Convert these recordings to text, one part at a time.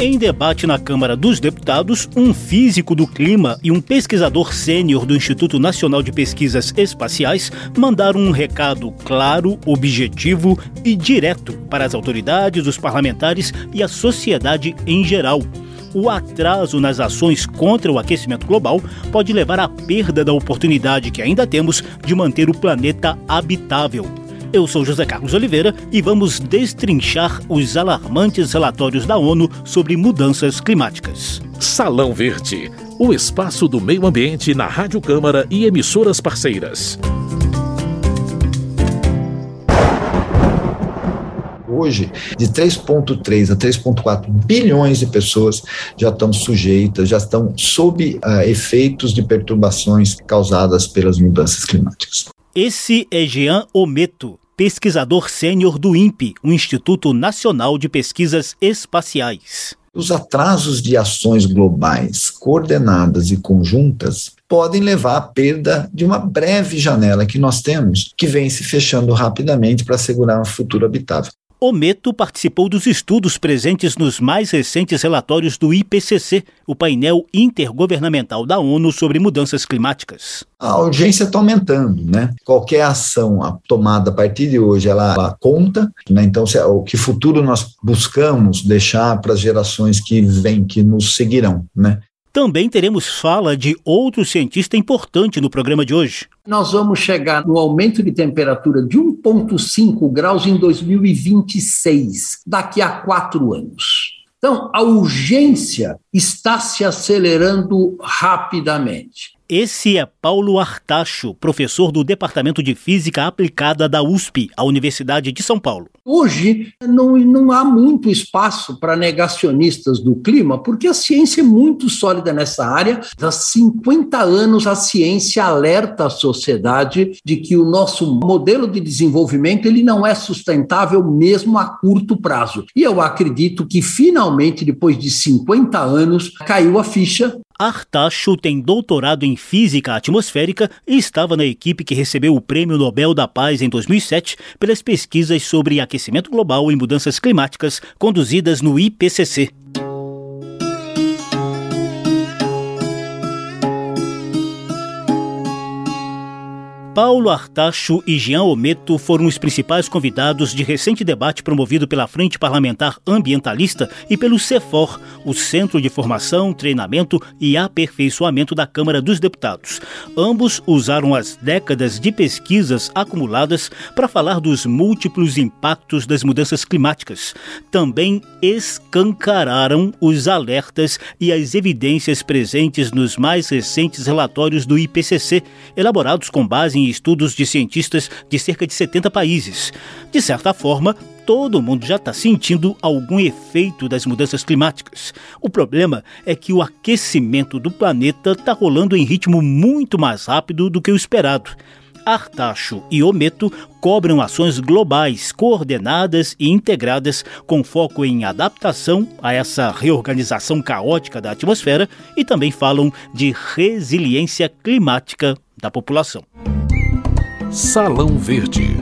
Em debate na Câmara dos Deputados, um físico do clima e um pesquisador sênior do Instituto Nacional de Pesquisas Espaciais mandaram um recado claro, objetivo e direto para as autoridades, os parlamentares e a sociedade em geral. O atraso nas ações contra o aquecimento global pode levar à perda da oportunidade que ainda temos de manter o planeta habitável. Eu sou José Carlos Oliveira e vamos destrinchar os alarmantes relatórios da ONU sobre mudanças climáticas. Salão Verde, o espaço do meio ambiente na Rádio Câmara e emissoras parceiras. Hoje, de 3,3 a 3,4 bilhões de pessoas já estão sujeitas, já estão sob uh, efeitos de perturbações causadas pelas mudanças climáticas. Esse é Jean Ometo, pesquisador sênior do INPE, o Instituto Nacional de Pesquisas Espaciais. Os atrasos de ações globais coordenadas e conjuntas podem levar à perda de uma breve janela que nós temos, que vem se fechando rapidamente para assegurar um futuro habitável. Ometo participou dos estudos presentes nos mais recentes relatórios do IPCC, o painel intergovernamental da ONU sobre mudanças climáticas. A urgência está aumentando, né? Qualquer ação tomada a partir de hoje, ela, ela conta, né? Então, se, o que futuro nós buscamos deixar para as gerações que vêm, que nos seguirão, né? Também teremos fala de outro cientista importante no programa de hoje. Nós vamos chegar no aumento de temperatura de 1,5 graus em 2026, daqui a quatro anos. Então, a urgência está se acelerando rapidamente. Esse é Paulo Artacho, professor do Departamento de Física Aplicada da USP, a Universidade de São Paulo. Hoje não, não há muito espaço para negacionistas do clima, porque a ciência é muito sólida nessa área. Há 50 anos a ciência alerta a sociedade de que o nosso modelo de desenvolvimento ele não é sustentável mesmo a curto prazo. E eu acredito que finalmente, depois de 50 anos, caiu a ficha Artacho tem doutorado em Física Atmosférica e estava na equipe que recebeu o Prêmio Nobel da Paz em 2007 pelas pesquisas sobre aquecimento global e mudanças climáticas conduzidas no IPCC. Paulo Artacho e Jean Ometo foram os principais convidados de recente debate promovido pela Frente Parlamentar Ambientalista e pelo CEFOR, o Centro de Formação, Treinamento e Aperfeiçoamento da Câmara dos Deputados. Ambos usaram as décadas de pesquisas acumuladas para falar dos múltiplos impactos das mudanças climáticas. Também escancararam os alertas e as evidências presentes nos mais recentes relatórios do IPCC, elaborados com base em estudos de cientistas de cerca de 70 países. De certa forma, todo mundo já está sentindo algum efeito das mudanças climáticas. O problema é que o aquecimento do planeta está rolando em ritmo muito mais rápido do que o esperado. Artacho e Ometo cobram ações globais, coordenadas e integradas com foco em adaptação a essa reorganização caótica da atmosfera e também falam de resiliência climática da população. Salão Verde.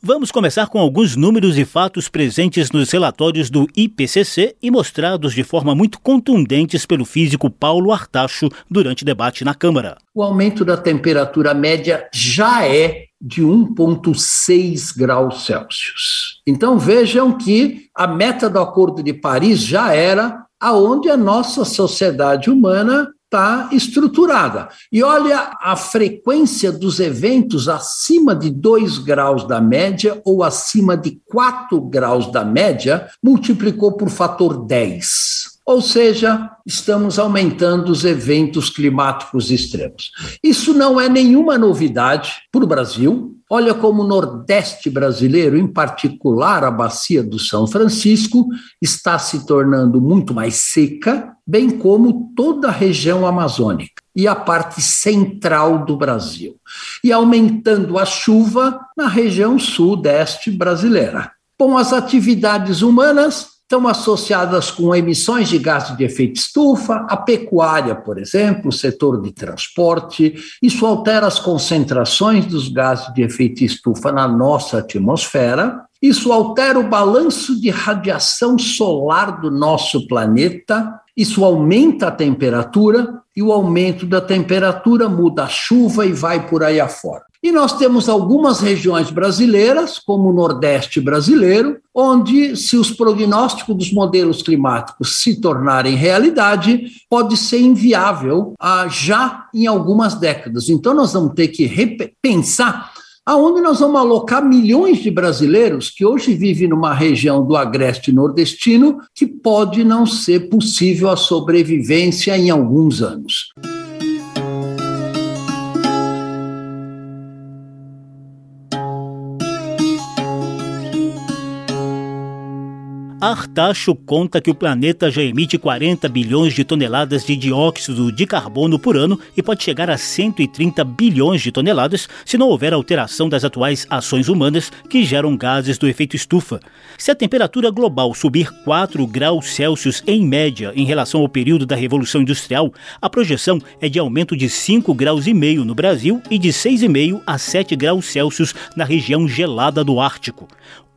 Vamos começar com alguns números e fatos presentes nos relatórios do IPCC e mostrados de forma muito contundentes pelo físico Paulo Artacho durante debate na Câmara. O aumento da temperatura média já é de 1,6 graus Celsius. Então vejam que a meta do Acordo de Paris já era aonde a nossa sociedade humana está estruturada. E olha a frequência dos eventos acima de 2 graus da média ou acima de 4 graus da média, multiplicou por fator 10. Ou seja, estamos aumentando os eventos climáticos extremos. Isso não é nenhuma novidade para o Brasil. Olha como o Nordeste brasileiro, em particular a Bacia do São Francisco, está se tornando muito mais seca, bem como toda a região amazônica e a parte central do Brasil, e aumentando a chuva na região sudeste brasileira. Com as atividades humanas, estão associadas com emissões de gases de efeito estufa, a pecuária, por exemplo, o setor de transporte. Isso altera as concentrações dos gases de efeito estufa na nossa atmosfera Isso altera o balanço de radiação solar do nosso planeta, isso aumenta a temperatura e o aumento da temperatura muda a chuva e vai por aí afora. E nós temos algumas regiões brasileiras, como o Nordeste brasileiro, onde, se os prognósticos dos modelos climáticos se tornarem realidade, pode ser inviável ah, já em algumas décadas. Então, nós vamos ter que repensar aonde nós vamos alocar milhões de brasileiros que hoje vivem numa região do agreste nordestino que pode não ser possível a sobrevivência em alguns anos. Artacho conta que o planeta já emite 40 bilhões de toneladas de dióxido de carbono por ano e pode chegar a 130 bilhões de toneladas se não houver alteração das atuais ações humanas que geram gases do efeito estufa. Se a temperatura global subir 4 graus Celsius em média em relação ao período da Revolução Industrial, a projeção é de aumento de 5 graus e meio no Brasil e de 6,5 a 7 graus Celsius na região gelada do Ártico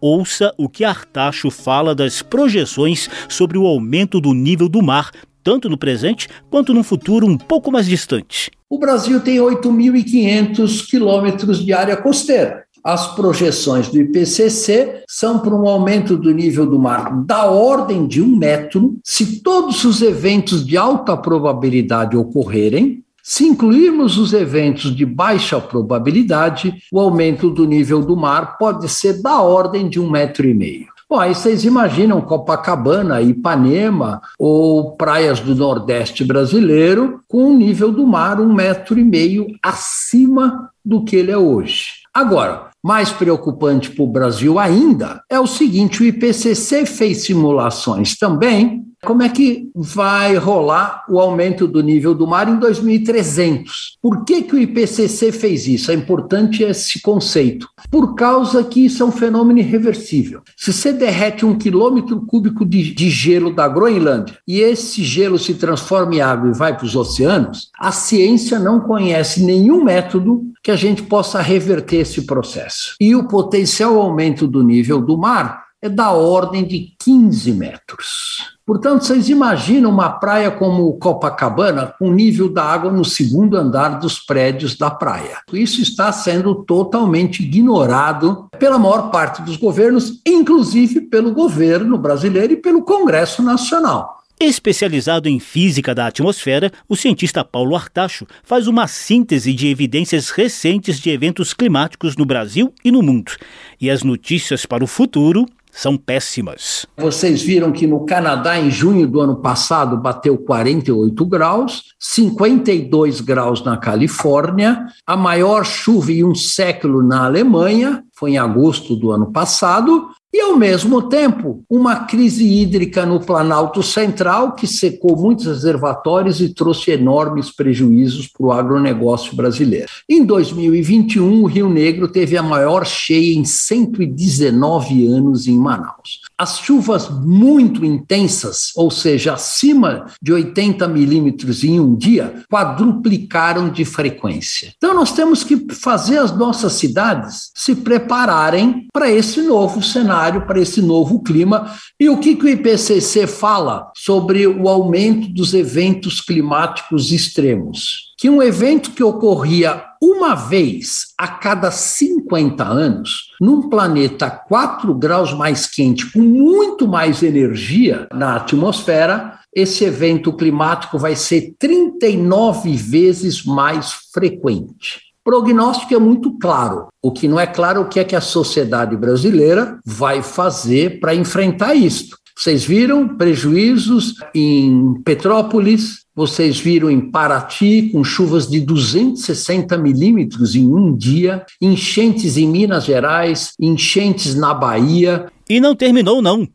ouça o que Artacho fala das projeções sobre o aumento do nível do mar, tanto no presente quanto no futuro um pouco mais distante. O Brasil tem 8.500 quilômetros de área costeira. As projeções do IPCC são para um aumento do nível do mar da ordem de um metro, se todos os eventos de alta probabilidade ocorrerem, se incluirmos os eventos de baixa probabilidade, o aumento do nível do mar pode ser da ordem de um metro e meio. Bom, aí vocês imaginam Copacabana, Ipanema ou praias do Nordeste brasileiro com um nível do mar um metro e meio acima do que ele é hoje. Agora, mais preocupante para o Brasil ainda é o seguinte: o IPCC fez simulações também como é que vai rolar o aumento do nível do mar em 2300? Por que, que o IPCC fez isso? É importante esse conceito. Por causa que isso é um fenômeno irreversível. Se você derrete um quilômetro cúbico de, de gelo da Groenlândia e esse gelo se transforma em água e vai para os oceanos, a ciência não conhece nenhum método que a gente possa reverter esse processo. E o potencial aumento do nível do mar é da ordem de 15 metros. Portanto, vocês imaginam uma praia como Copacabana com nível da água no segundo andar dos prédios da praia. Isso está sendo totalmente ignorado pela maior parte dos governos, inclusive pelo governo brasileiro e pelo Congresso Nacional. Especializado em física da atmosfera, o cientista Paulo Artacho faz uma síntese de evidências recentes de eventos climáticos no Brasil e no mundo. E as notícias para o futuro são péssimas. Vocês viram que no Canadá, em junho do ano passado, bateu 48 graus, 52 graus na Califórnia, a maior chuva em um século na Alemanha, foi em agosto do ano passado, e, ao mesmo tempo, uma crise hídrica no Planalto Central, que secou muitos reservatórios e trouxe enormes prejuízos para o agronegócio brasileiro. Em 2021, o Rio Negro teve a maior cheia em 119 anos em Manaus. As chuvas muito intensas, ou seja, acima de 80 milímetros em um dia, quadruplicaram de frequência. Então, nós temos que fazer as nossas cidades se prepararem para esse novo cenário cenário para esse novo clima. E o que, que o IPCC fala sobre o aumento dos eventos climáticos extremos? Que um evento que ocorria uma vez a cada 50 anos, num planeta 4 graus mais quente, com muito mais energia na atmosfera, esse evento climático vai ser 39 vezes mais frequente prognóstico é muito claro. O que não é claro é o que é que a sociedade brasileira vai fazer para enfrentar isso. Vocês viram prejuízos em Petrópolis, vocês viram em Paraty, com chuvas de 260 milímetros em um dia, enchentes em Minas Gerais, enchentes na Bahia. E não terminou, não.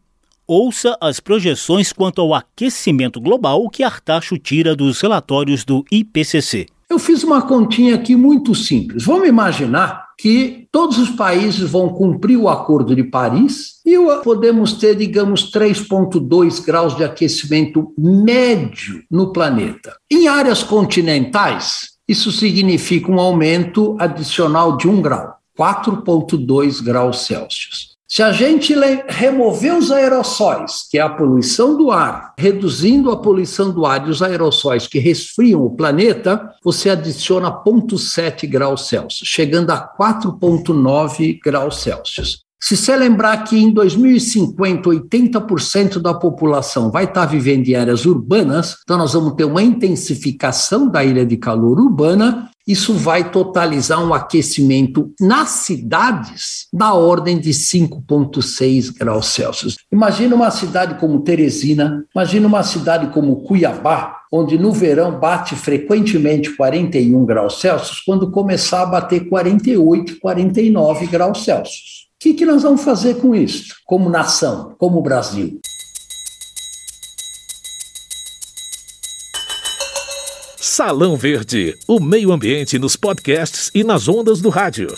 Ouça as projeções quanto ao aquecimento global que Artacho tira dos relatórios do IPCC. Eu fiz uma continha aqui muito simples. Vamos imaginar que todos os países vão cumprir o Acordo de Paris e podemos ter, digamos, 3,2 graus de aquecimento médio no planeta. Em áreas continentais, isso significa um aumento adicional de 1 grau, 4,2 graus Celsius. Se a gente remover os aerossóis, que é a poluição do ar, reduzindo a poluição do ar e os aerossóis que resfriam o planeta, você adiciona 0,7 graus Celsius, chegando a 4,9 graus Celsius. Se você lembrar que em 2050, 80% da população vai estar vivendo em áreas urbanas, então nós vamos ter uma intensificação da ilha de calor urbana, isso vai totalizar um aquecimento nas cidades da ordem de 5,6 graus Celsius. Imagina uma cidade como Teresina, imagina uma cidade como Cuiabá, onde no verão bate frequentemente 41 graus Celsius, quando começar a bater 48, 49 graus Celsius que, que nós vamos fazer com isso, como nação, como Brasil? Salão Verde, o meio ambiente nos podcasts e nas ondas do rádio.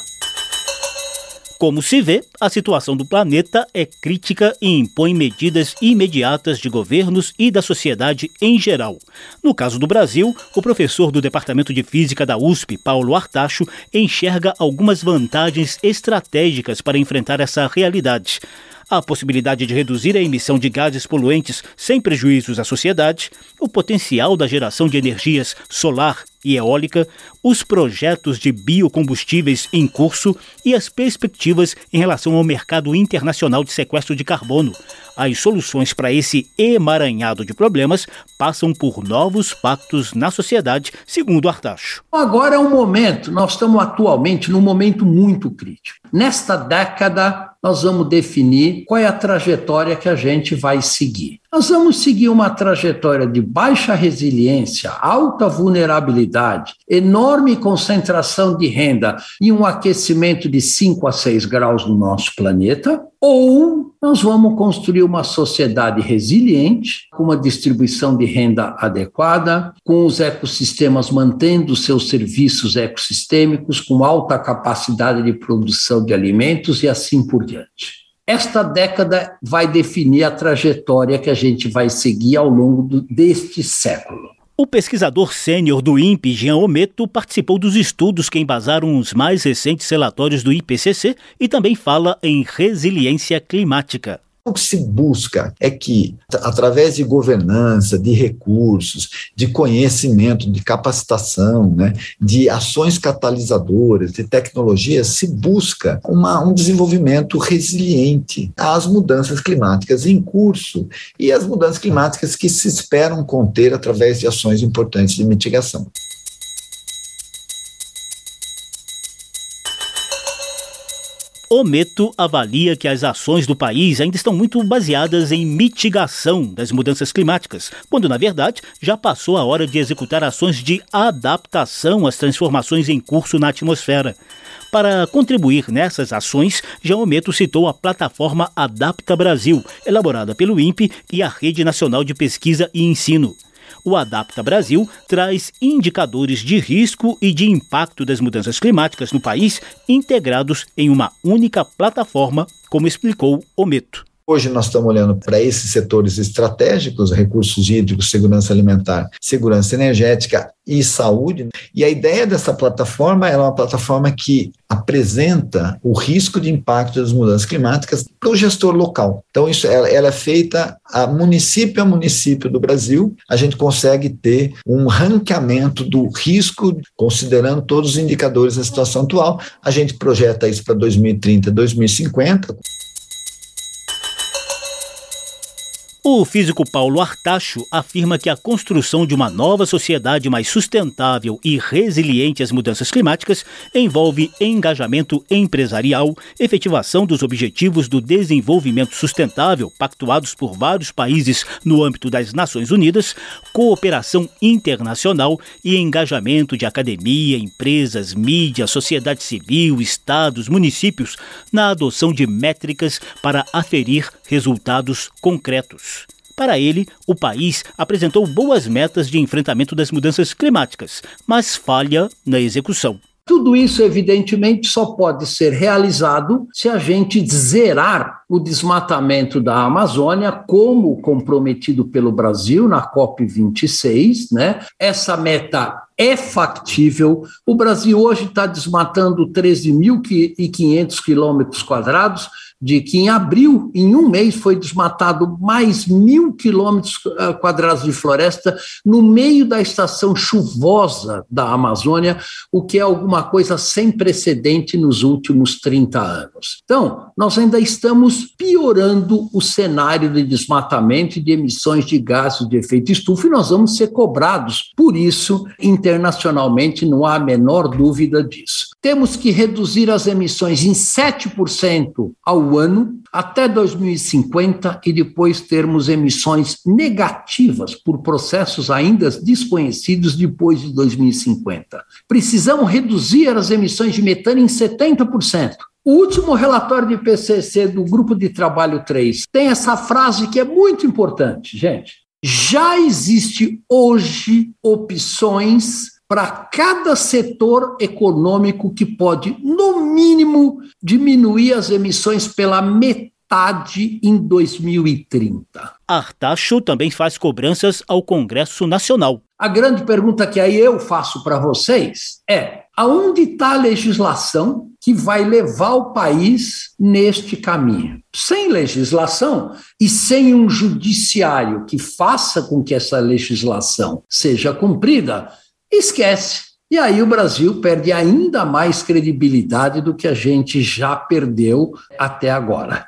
Como se vê, a situação do planeta é crítica e impõe medidas imediatas de governos e da sociedade em geral. No caso do Brasil, o professor do Departamento de Física da USP, Paulo Artacho, enxerga algumas vantagens estratégicas para enfrentar essa realidade a possibilidade de reduzir a emissão de gases poluentes sem prejuízos à sociedade, o potencial da geração de energias solar e eólica, os projetos de biocombustíveis em curso e as perspectivas em relação ao mercado internacional de sequestro de carbono. As soluções para esse emaranhado de problemas passam por novos pactos na sociedade, segundo Artacho. Agora é um momento, nós estamos atualmente num momento muito crítico. Nesta década, nós vamos definir qual é a trajetória que a gente vai seguir. Nós vamos seguir uma trajetória de baixa resiliência, alta vulnerabilidade, enorme concentração de renda e um aquecimento de 5 a 6 graus no nosso planeta, ou nós vamos construir uma sociedade resiliente, com uma distribuição de renda adequada, com os ecossistemas mantendo seus serviços ecossistêmicos, com alta capacidade de produção de alimentos e assim por diante. Esta década vai definir a trajetória que a gente vai seguir ao longo do, deste século. O pesquisador sênior do INPE, Jean Ometo, participou dos estudos que embasaram os mais recentes relatórios do IPCC e também fala em resiliência climática. O que se busca é que, através de governança, de recursos, de conhecimento, de capacitação, né, de ações catalisadoras, de tecnologias, se busca uma, um desenvolvimento resiliente às mudanças climáticas em curso e às mudanças climáticas que se esperam conter através de ações importantes de mitigação. O Meto avalia que as ações do país ainda estão muito baseadas em mitigação das mudanças climáticas, quando, na verdade, já passou a hora de executar ações de adaptação às transformações em curso na atmosfera. Para contribuir nessas ações, João Meto citou a plataforma Adapta Brasil, elaborada pelo INPE e a Rede Nacional de Pesquisa e Ensino. O Adapta Brasil traz indicadores de risco e de impacto das mudanças climáticas no país integrados em uma única plataforma, como explicou o Meto. Hoje nós estamos olhando para esses setores estratégicos, recursos hídricos, segurança alimentar, segurança energética e saúde. E a ideia dessa plataforma é uma plataforma que apresenta o risco de impacto das mudanças climáticas para o gestor local. Então isso ela, ela é feita a município a município do Brasil. A gente consegue ter um ranqueamento do risco considerando todos os indicadores da situação atual. A gente projeta isso para 2030, 2050. O físico Paulo Artacho afirma que a construção de uma nova sociedade mais sustentável e resiliente às mudanças climáticas envolve engajamento empresarial, efetivação dos objetivos do desenvolvimento sustentável pactuados por vários países no âmbito das Nações Unidas, cooperação internacional e engajamento de academia, empresas, mídia, sociedade civil, estados, municípios na adoção de métricas para aferir resultados concretos. Para ele, o país apresentou boas metas de enfrentamento das mudanças climáticas, mas falha na execução. Tudo isso, evidentemente, só pode ser realizado se a gente zerar o desmatamento da Amazônia, como comprometido pelo Brasil na COP26. Né? Essa meta é factível. O Brasil hoje está desmatando 13.500 quilômetros quadrados, de que em abril, em um mês, foi desmatado mais mil quilômetros ah, quadrados de floresta no meio da estação chuvosa da Amazônia, o que é alguma coisa sem precedente nos últimos 30 anos. Então, nós ainda estamos piorando o cenário de desmatamento e de emissões de gases de efeito estufa e nós vamos ser cobrados por isso internacionalmente, não há a menor dúvida disso. Temos que reduzir as emissões em 7% ao ano até 2050 e depois termos emissões negativas por processos ainda desconhecidos depois de 2050. Precisamos reduzir as emissões de metano em 70%. O último relatório de PCC do Grupo de Trabalho 3 tem essa frase que é muito importante, gente. Já existe hoje opções para cada setor econômico que pode, no mínimo, diminuir as emissões pela metade em 2030. Artacho também faz cobranças ao Congresso Nacional. A grande pergunta que aí eu faço para vocês é: aonde está a legislação que vai levar o país neste caminho? Sem legislação e sem um judiciário que faça com que essa legislação seja cumprida, esquece. E aí o Brasil perde ainda mais credibilidade do que a gente já perdeu até agora.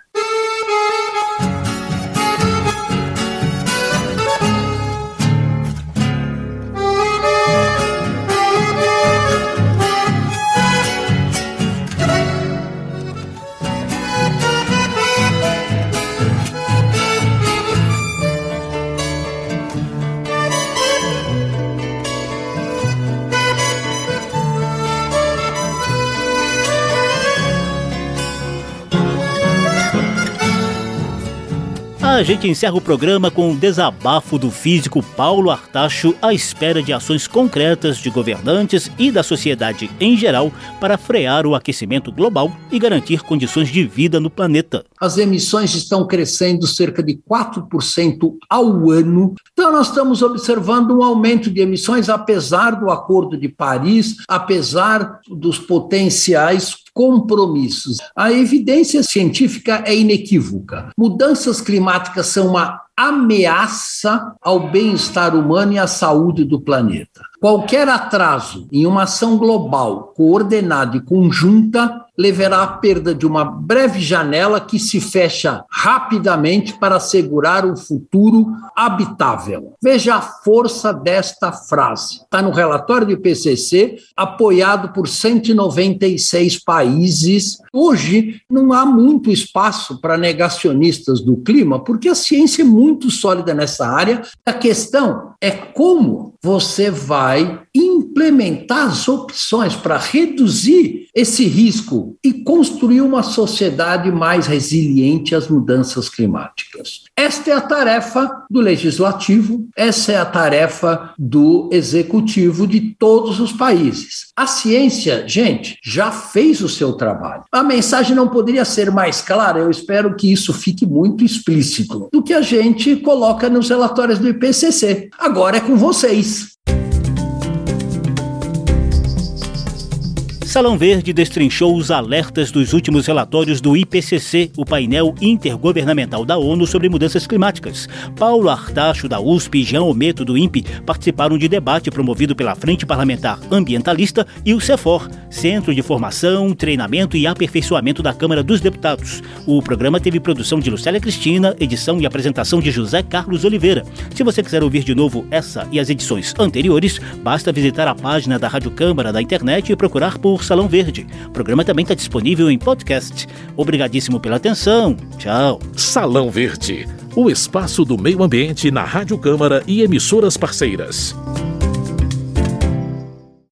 A gente encerra o programa com o um desabafo do físico Paulo Artacho à espera de ações concretas de governantes e da sociedade em geral para frear o aquecimento global e garantir condições de vida no planeta. As emissões estão crescendo cerca de 4% ao ano. Então, nós estamos observando um aumento de emissões, apesar do Acordo de Paris, apesar dos potenciais compromissos. A evidência científica é inequívoca. Mudanças climáticas são uma ameaça ao bem-estar humano e à saúde do planeta. Qualquer atraso em uma ação global, coordenada e conjunta levará à perda de uma breve janela que se fecha rapidamente para assegurar um futuro habitável. Veja a força desta frase. Está no relatório do IPCC, apoiado por 196 países. Hoje não há muito espaço para negacionistas do clima, porque a ciência é muito sólida nessa área. A questão é como você vai implementar as opções para reduzir esse risco e construir uma sociedade mais resiliente às mudanças climáticas. Esta é a tarefa do legislativo, essa é a tarefa do executivo de todos os países. A ciência, gente, já fez o seu trabalho. A mensagem não poderia ser mais clara, eu espero que isso fique muito explícito, do que a gente coloca nos relatórios do IPCC. Agora é com vocês. Salão Verde destrinchou os alertas dos últimos relatórios do IPCC, o painel intergovernamental da ONU sobre mudanças climáticas. Paulo Artacho, da USP, e Jean Ometo, do INPE, participaram de debate promovido pela Frente Parlamentar Ambientalista e o CEFOR, Centro de Formação, Treinamento e Aperfeiçoamento da Câmara dos Deputados. O programa teve produção de Lucélia Cristina, edição e apresentação de José Carlos Oliveira. Se você quiser ouvir de novo essa e as edições anteriores, basta visitar a página da Rádio Câmara da internet e procurar por por Salão Verde. O programa também está disponível em podcast. Obrigadíssimo pela atenção. Tchau. Salão Verde, o espaço do meio ambiente na Rádio Câmara e emissoras parceiras.